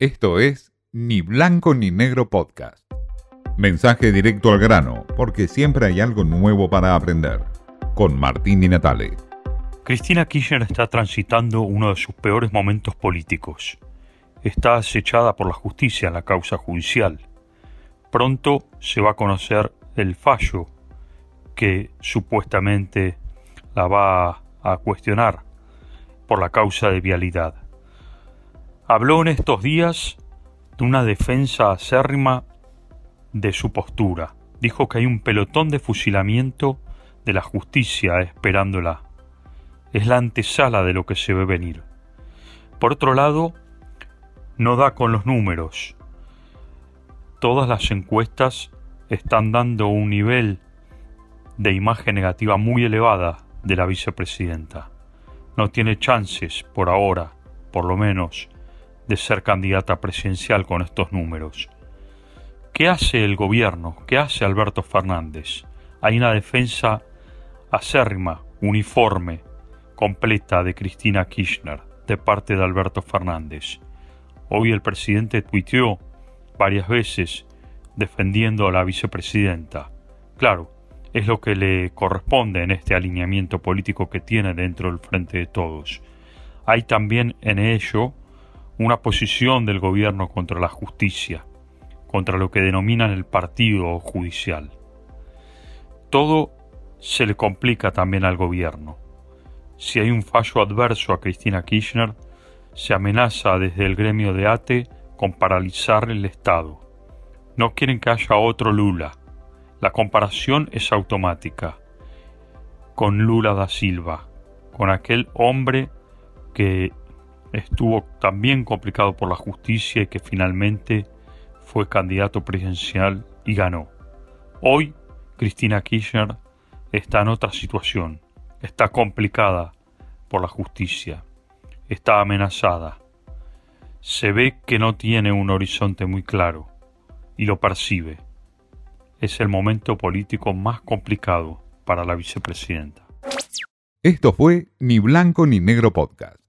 Esto es Ni Blanco ni Negro Podcast. Mensaje directo al grano, porque siempre hay algo nuevo para aprender. Con Martín Di Natale. Cristina Kirchner está transitando uno de sus peores momentos políticos. Está acechada por la justicia en la causa judicial. Pronto se va a conocer el fallo que supuestamente la va a cuestionar por la causa de vialidad. Habló en estos días de una defensa acérrima de su postura. Dijo que hay un pelotón de fusilamiento de la justicia esperándola. Es la antesala de lo que se ve venir. Por otro lado, no da con los números. Todas las encuestas están dando un nivel de imagen negativa muy elevada de la vicepresidenta. No tiene chances, por ahora, por lo menos, de ser candidata presidencial con estos números. ¿Qué hace el gobierno? ¿Qué hace Alberto Fernández? Hay una defensa acérrima, uniforme, completa de Cristina Kirchner de parte de Alberto Fernández. Hoy el presidente tuiteó varias veces defendiendo a la vicepresidenta. Claro, es lo que le corresponde en este alineamiento político que tiene dentro del Frente de Todos. Hay también en ello una posición del gobierno contra la justicia, contra lo que denominan el partido judicial. Todo se le complica también al gobierno. Si hay un fallo adverso a Cristina Kirchner, se amenaza desde el gremio de ATE con paralizar el Estado. No quieren que haya otro Lula. La comparación es automática con Lula da Silva, con aquel hombre que estuvo también complicado por la justicia y que finalmente fue candidato presidencial y ganó. Hoy Cristina Kirchner está en otra situación, está complicada por la justicia, está amenazada. Se ve que no tiene un horizonte muy claro y lo percibe. Es el momento político más complicado para la vicepresidenta. Esto fue Ni Blanco ni Negro Podcast.